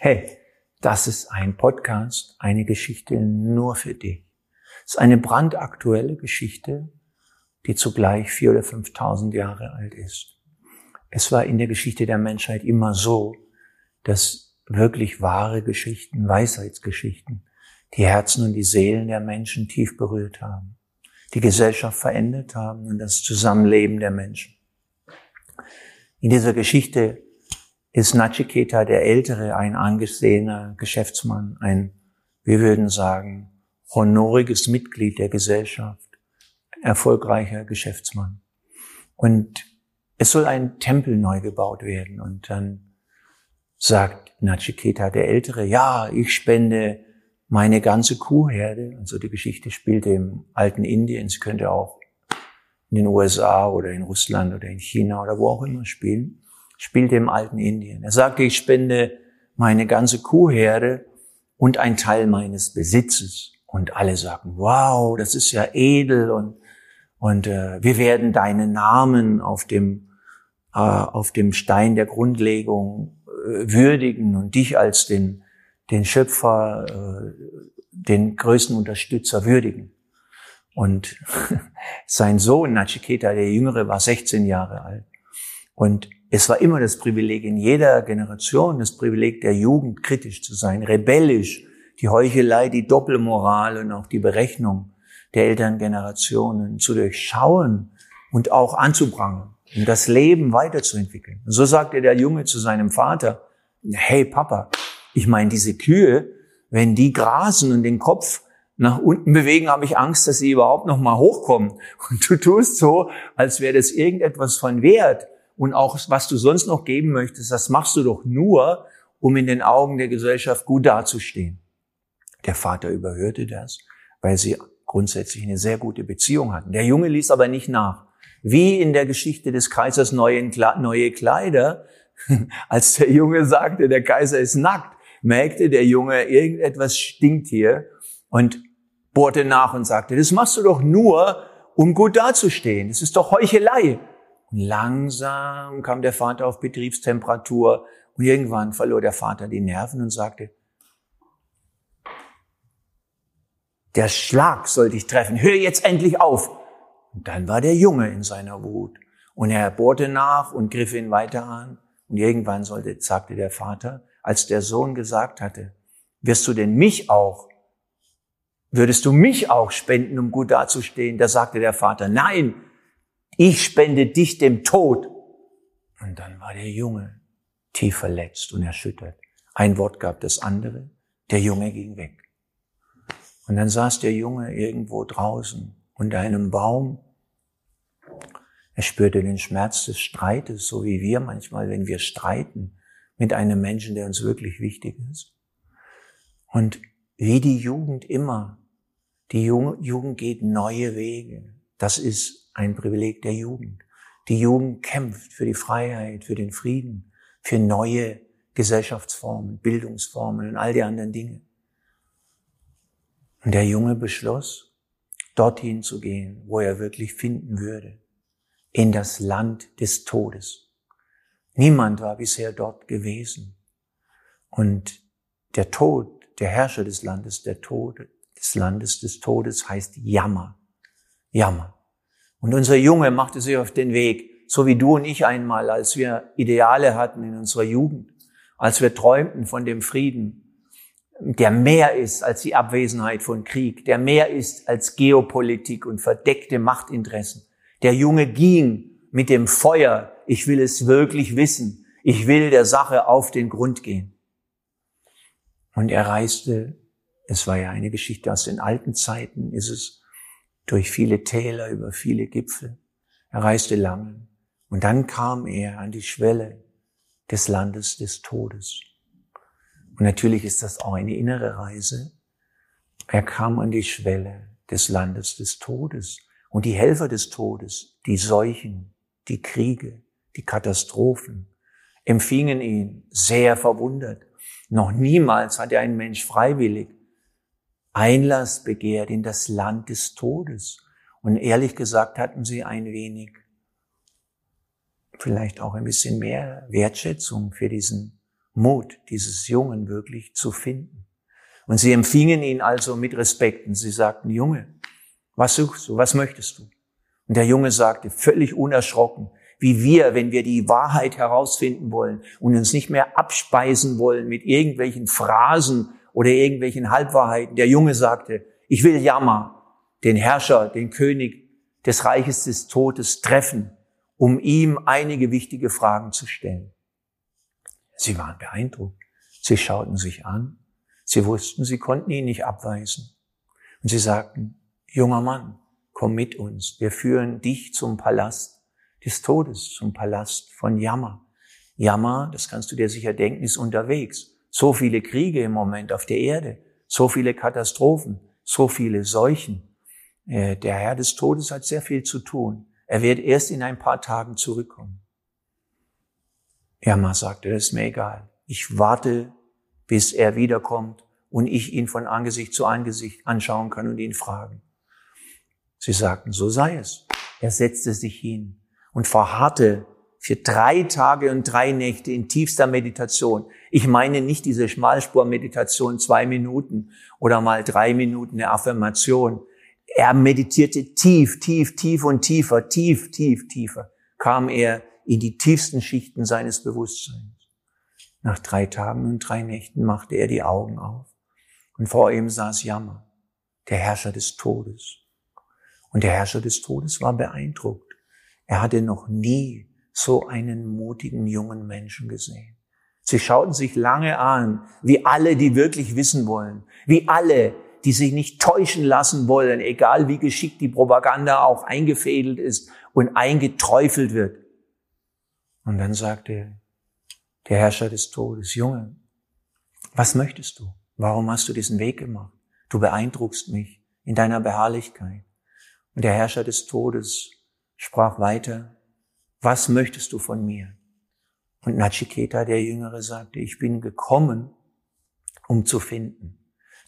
Hey, das ist ein Podcast, eine Geschichte nur für dich. Es ist eine brandaktuelle Geschichte, die zugleich vier oder fünftausend Jahre alt ist. Es war in der Geschichte der Menschheit immer so, dass wirklich wahre Geschichten, Weisheitsgeschichten, die Herzen und die Seelen der Menschen tief berührt haben, die Gesellschaft verändert haben und das Zusammenleben der Menschen. In dieser Geschichte ist Nachiketa der Ältere ein angesehener Geschäftsmann, ein, wir würden sagen, honoriges Mitglied der Gesellschaft, erfolgreicher Geschäftsmann. Und es soll ein Tempel neu gebaut werden. Und dann sagt Nachiketa der Ältere, ja, ich spende meine ganze Kuhherde. Also die Geschichte spielt im alten Indien. Sie könnte auch in den USA oder in Russland oder in China oder wo auch immer spielen spielte im alten Indien. Er sagte, ich spende meine ganze Kuhherde und ein Teil meines Besitzes. Und alle sagten, wow, das ist ja edel und, und äh, wir werden deinen Namen auf dem, äh, auf dem Stein der Grundlegung äh, würdigen und dich als den, den Schöpfer, äh, den größten Unterstützer würdigen. Und sein Sohn Nachiketa, der Jüngere, war 16 Jahre alt. Und es war immer das Privileg in jeder Generation, das Privileg der Jugend, kritisch zu sein, rebellisch, die Heuchelei, die Doppelmoral und auch die Berechnung der Elterngenerationen zu durchschauen und auch anzubrangen, um das Leben weiterzuentwickeln. Und so sagte der Junge zu seinem Vater, hey Papa, ich meine, diese Kühe, wenn die grasen und den Kopf nach unten bewegen, habe ich Angst, dass sie überhaupt noch mal hochkommen. Und du tust so, als wäre das irgendetwas von Wert und auch was du sonst noch geben möchtest, das machst du doch nur, um in den Augen der Gesellschaft gut dazustehen. Der Vater überhörte das, weil sie grundsätzlich eine sehr gute Beziehung hatten. Der Junge ließ aber nicht nach. Wie in der Geschichte des Kaisers neue, Kleider, als der Junge sagte, der Kaiser ist nackt, merkte der Junge, irgendetwas stinkt hier und bohrte nach und sagte, das machst du doch nur, um gut dazustehen. Das ist doch Heuchelei. Und langsam kam der Vater auf Betriebstemperatur und irgendwann verlor der Vater die Nerven und sagte, der Schlag soll dich treffen, hör jetzt endlich auf. Und dann war der Junge in seiner Wut und er bohrte nach und griff ihn weiter an. Und irgendwann sollte, sagte der Vater, als der Sohn gesagt hatte, wirst du denn mich auch, würdest du mich auch spenden, um gut dazustehen? Da sagte der Vater, nein, ich spende dich dem Tod. Und dann war der Junge tief verletzt und erschüttert. Ein Wort gab das andere, der Junge ging weg. Und dann saß der Junge irgendwo draußen unter einem Baum. Er spürte den Schmerz des Streites, so wie wir manchmal, wenn wir streiten mit einem Menschen, der uns wirklich wichtig ist. Und wie die Jugend immer, die Jugend geht neue Wege. Das ist ein Privileg der Jugend. Die Jugend kämpft für die Freiheit, für den Frieden, für neue Gesellschaftsformen, Bildungsformen und all die anderen Dinge. Und der Junge beschloss, dorthin zu gehen, wo er wirklich finden würde, in das Land des Todes. Niemand war bisher dort gewesen. Und der Tod, der Herrscher des Landes, der Tod, des Landes des Todes heißt Jammer. Jammer. Und unser Junge machte sich auf den Weg, so wie du und ich einmal, als wir Ideale hatten in unserer Jugend, als wir träumten von dem Frieden, der mehr ist als die Abwesenheit von Krieg, der mehr ist als Geopolitik und verdeckte Machtinteressen. Der Junge ging mit dem Feuer, ich will es wirklich wissen, ich will der Sache auf den Grund gehen. Und er reiste, es war ja eine Geschichte aus den alten Zeiten, ist es durch viele Täler, über viele Gipfel. Er reiste lange. Und dann kam er an die Schwelle des Landes des Todes. Und natürlich ist das auch eine innere Reise. Er kam an die Schwelle des Landes des Todes. Und die Helfer des Todes, die Seuchen, die Kriege, die Katastrophen, empfingen ihn sehr verwundert. Noch niemals hat er ein Mensch freiwillig Einlass begehrt in das Land des Todes. Und ehrlich gesagt hatten sie ein wenig, vielleicht auch ein bisschen mehr Wertschätzung für diesen Mut dieses Jungen wirklich zu finden. Und sie empfingen ihn also mit Respekt sie sagten, Junge, was suchst du, was möchtest du? Und der Junge sagte, völlig unerschrocken, wie wir, wenn wir die Wahrheit herausfinden wollen und uns nicht mehr abspeisen wollen mit irgendwelchen Phrasen oder irgendwelchen Halbwahrheiten. Der Junge sagte, ich will Jammer, den Herrscher, den König des Reiches des Todes treffen, um ihm einige wichtige Fragen zu stellen. Sie waren beeindruckt. Sie schauten sich an. Sie wussten, sie konnten ihn nicht abweisen. Und sie sagten, junger Mann, komm mit uns. Wir führen dich zum Palast des Todes, zum Palast von Jammer. Jammer, das kannst du dir sicher denken, ist unterwegs. So viele Kriege im Moment auf der Erde, so viele Katastrophen, so viele Seuchen. Äh, der Herr des Todes hat sehr viel zu tun. Er wird erst in ein paar Tagen zurückkommen. Irma sagte, das ist mir egal. Ich warte, bis er wiederkommt und ich ihn von Angesicht zu Angesicht anschauen kann und ihn fragen. Sie sagten, so sei es. Er setzte sich hin und verharrte für drei Tage und drei Nächte in tiefster Meditation. Ich meine nicht diese Schmalspur-Meditation, zwei Minuten oder mal drei Minuten eine Affirmation. Er meditierte tief, tief, tief und tiefer, tief, tief, tiefer, kam er in die tiefsten Schichten seines Bewusstseins. Nach drei Tagen und drei Nächten machte er die Augen auf und vor ihm saß Jammer, der Herrscher des Todes. Und der Herrscher des Todes war beeindruckt. Er hatte noch nie so einen mutigen jungen Menschen gesehen. Sie schauten sich lange an, wie alle, die wirklich wissen wollen, wie alle, die sich nicht täuschen lassen wollen, egal wie geschickt die Propaganda auch eingefädelt ist und eingeträufelt wird. Und dann sagte der Herrscher des Todes, Junge, was möchtest du? Warum hast du diesen Weg gemacht? Du beeindruckst mich in deiner Beharrlichkeit. Und der Herrscher des Todes sprach weiter, was möchtest du von mir? Und Nachiketa, der Jüngere, sagte, ich bin gekommen, um zu finden.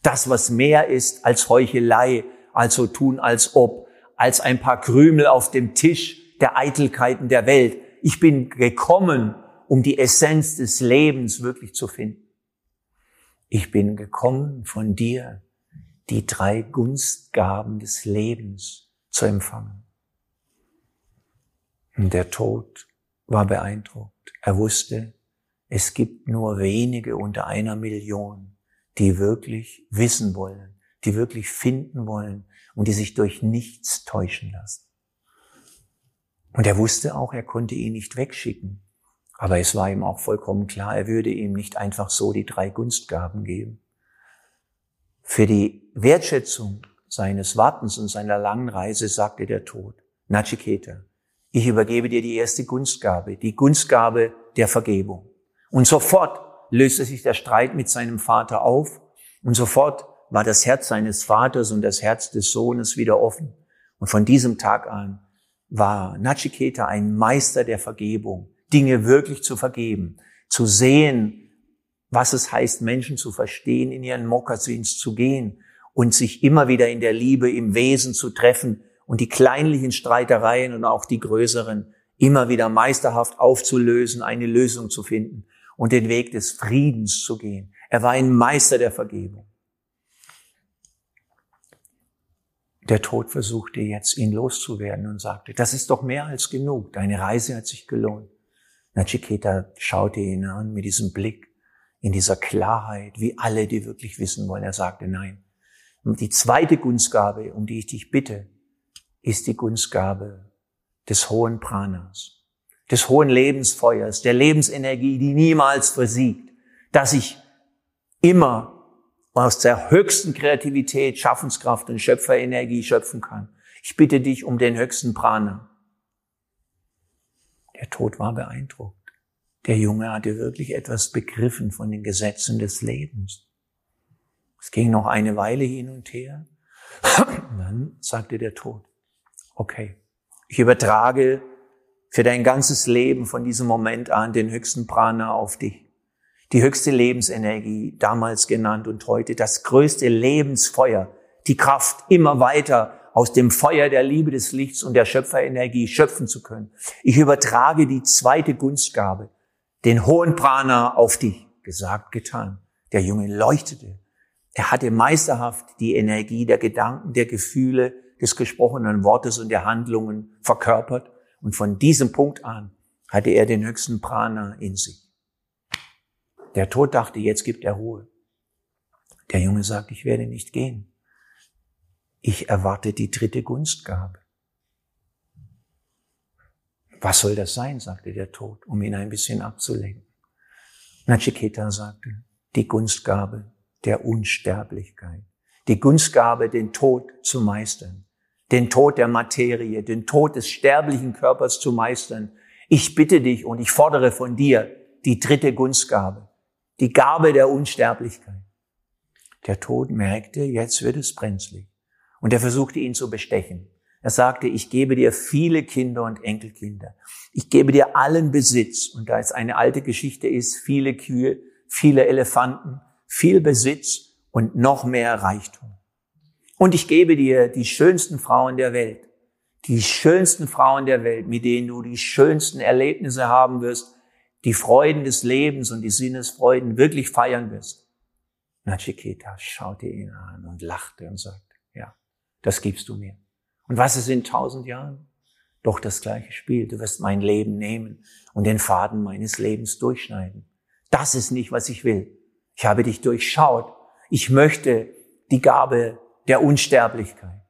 Das, was mehr ist als Heuchelei, also tun als ob, als ein paar Krümel auf dem Tisch der Eitelkeiten der Welt, ich bin gekommen, um die Essenz des Lebens wirklich zu finden. Ich bin gekommen von dir, die drei Gunstgaben des Lebens zu empfangen. Und der Tod war beeindruckt. Er wusste, es gibt nur wenige unter einer Million, die wirklich wissen wollen, die wirklich finden wollen und die sich durch nichts täuschen lassen. Und er wusste auch, er konnte ihn nicht wegschicken. Aber es war ihm auch vollkommen klar, er würde ihm nicht einfach so die drei Gunstgaben geben. Für die Wertschätzung seines Wartens und seiner langen Reise sagte der Tod, Nachiketa, ich übergebe dir die erste Gunstgabe, die Gunstgabe der Vergebung. Und sofort löste sich der Streit mit seinem Vater auf und sofort war das Herz seines Vaters und das Herz des Sohnes wieder offen. Und von diesem Tag an war Nachiketa ein Meister der Vergebung, Dinge wirklich zu vergeben, zu sehen, was es heißt, Menschen zu verstehen, in ihren Mokassins zu gehen und sich immer wieder in der Liebe, im Wesen zu treffen und die kleinlichen Streitereien und auch die größeren immer wieder meisterhaft aufzulösen, eine Lösung zu finden und den Weg des Friedens zu gehen. Er war ein Meister der Vergebung. Der Tod versuchte jetzt, ihn loszuwerden und sagte, das ist doch mehr als genug. Deine Reise hat sich gelohnt. Nachiketa schaute ihn an mit diesem Blick, in dieser Klarheit, wie alle, die wirklich wissen wollen. Er sagte, nein. Die zweite Gunstgabe, um die ich dich bitte, ist die Gunstgabe des hohen Pranas, des hohen Lebensfeuers, der Lebensenergie, die niemals versiegt, dass ich immer aus der höchsten Kreativität, Schaffenskraft und Schöpferenergie schöpfen kann. Ich bitte dich um den höchsten Prana. Der Tod war beeindruckt. Der Junge hatte wirklich etwas begriffen von den Gesetzen des Lebens. Es ging noch eine Weile hin und her. Und dann sagte der Tod, okay, ich übertrage für dein ganzes Leben von diesem Moment an den höchsten Prana auf dich die höchste Lebensenergie, damals genannt und heute das größte Lebensfeuer, die Kraft, immer weiter aus dem Feuer der Liebe des Lichts und der Schöpferenergie schöpfen zu können. Ich übertrage die zweite Gunstgabe, den hohen Prana auf dich. Gesagt, getan. Der Junge leuchtete. Er hatte meisterhaft die Energie der Gedanken, der Gefühle, des gesprochenen Wortes und der Handlungen verkörpert. Und von diesem Punkt an hatte er den höchsten Prana in sich. Der Tod dachte, jetzt gibt er Ruhe. Der Junge sagt, ich werde nicht gehen. Ich erwarte die dritte Gunstgabe. Was soll das sein, sagte der Tod, um ihn ein bisschen abzulenken. Nachiketa sagte, die Gunstgabe der Unsterblichkeit, die Gunstgabe, den Tod zu meistern, den Tod der Materie, den Tod des sterblichen Körpers zu meistern. Ich bitte dich und ich fordere von dir die dritte Gunstgabe, die Gabe der Unsterblichkeit. Der Tod merkte, jetzt wird es brenzlig. Und er versuchte ihn zu bestechen. Er sagte, ich gebe dir viele Kinder und Enkelkinder. Ich gebe dir allen Besitz. Und da es eine alte Geschichte ist, viele Kühe, viele Elefanten, viel Besitz und noch mehr Reichtum. Und ich gebe dir die schönsten Frauen der Welt. Die schönsten Frauen der Welt, mit denen du die schönsten Erlebnisse haben wirst, die Freuden des Lebens und die Sinnesfreuden wirklich feiern wirst. Nachiketa schaute ihn an und lachte und sagte, ja, das gibst du mir. Und was ist in tausend Jahren? Doch das gleiche Spiel. Du wirst mein Leben nehmen und den Faden meines Lebens durchschneiden. Das ist nicht, was ich will. Ich habe dich durchschaut. Ich möchte die Gabe der Unsterblichkeit.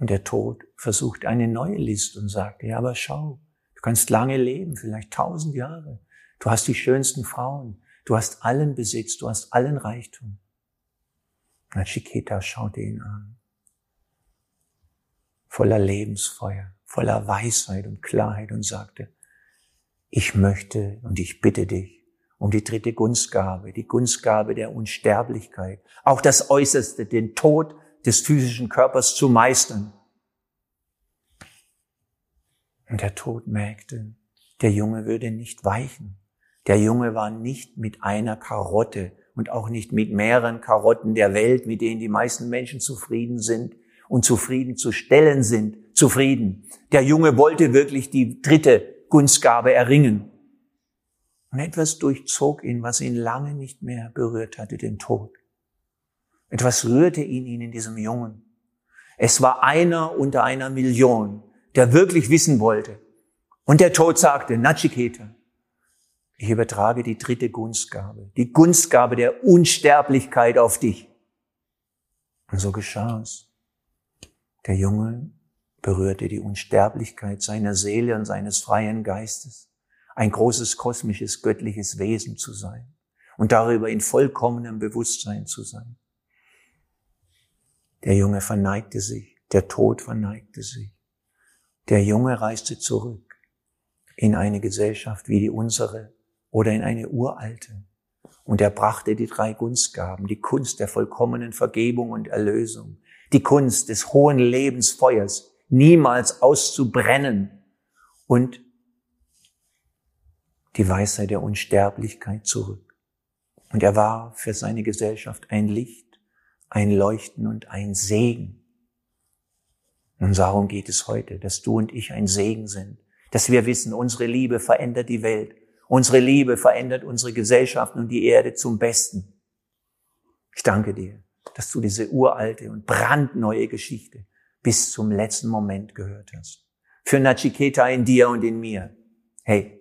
Und der Tod versucht eine neue List und sagt, ja, aber schau, du kannst lange leben, vielleicht tausend Jahre. Du hast die schönsten Frauen. Du hast allen Besitz. Du hast allen Reichtum. Nachiketa schaute ihn an voller Lebensfeuer, voller Weisheit und Klarheit und sagte, ich möchte und ich bitte dich um die dritte Gunstgabe, die Gunstgabe der Unsterblichkeit, auch das Äußerste, den Tod des physischen Körpers zu meistern. Und der Tod merkte, der Junge würde nicht weichen. Der Junge war nicht mit einer Karotte und auch nicht mit mehreren Karotten der Welt, mit denen die meisten Menschen zufrieden sind, und zufrieden zu stellen sind, zufrieden. Der Junge wollte wirklich die dritte Gunstgabe erringen. Und etwas durchzog ihn, was ihn lange nicht mehr berührt hatte, den Tod. Etwas rührte ihn, in diesem Jungen. Es war einer unter einer Million, der wirklich wissen wollte. Und der Tod sagte, Nachiketa, ich übertrage die dritte Gunstgabe, die Gunstgabe der Unsterblichkeit auf dich. Und so geschah es. Der Junge berührte die Unsterblichkeit seiner Seele und seines freien Geistes, ein großes kosmisches, göttliches Wesen zu sein und darüber in vollkommenem Bewusstsein zu sein. Der Junge verneigte sich, der Tod verneigte sich. Der Junge reiste zurück in eine Gesellschaft wie die unsere oder in eine uralte. Und er brachte die drei Gunstgaben, die Kunst der vollkommenen Vergebung und Erlösung, die Kunst des hohen Lebensfeuers niemals auszubrennen und die Weisheit der Unsterblichkeit zurück. Und er war für seine Gesellschaft ein Licht, ein Leuchten und ein Segen. Und darum geht es heute, dass du und ich ein Segen sind, dass wir wissen, unsere Liebe verändert die Welt, unsere Liebe verändert unsere Gesellschaft und die Erde zum Besten. Ich danke dir dass du diese uralte und brandneue Geschichte bis zum letzten Moment gehört hast. Für Nachiketa in dir und in mir. Hey,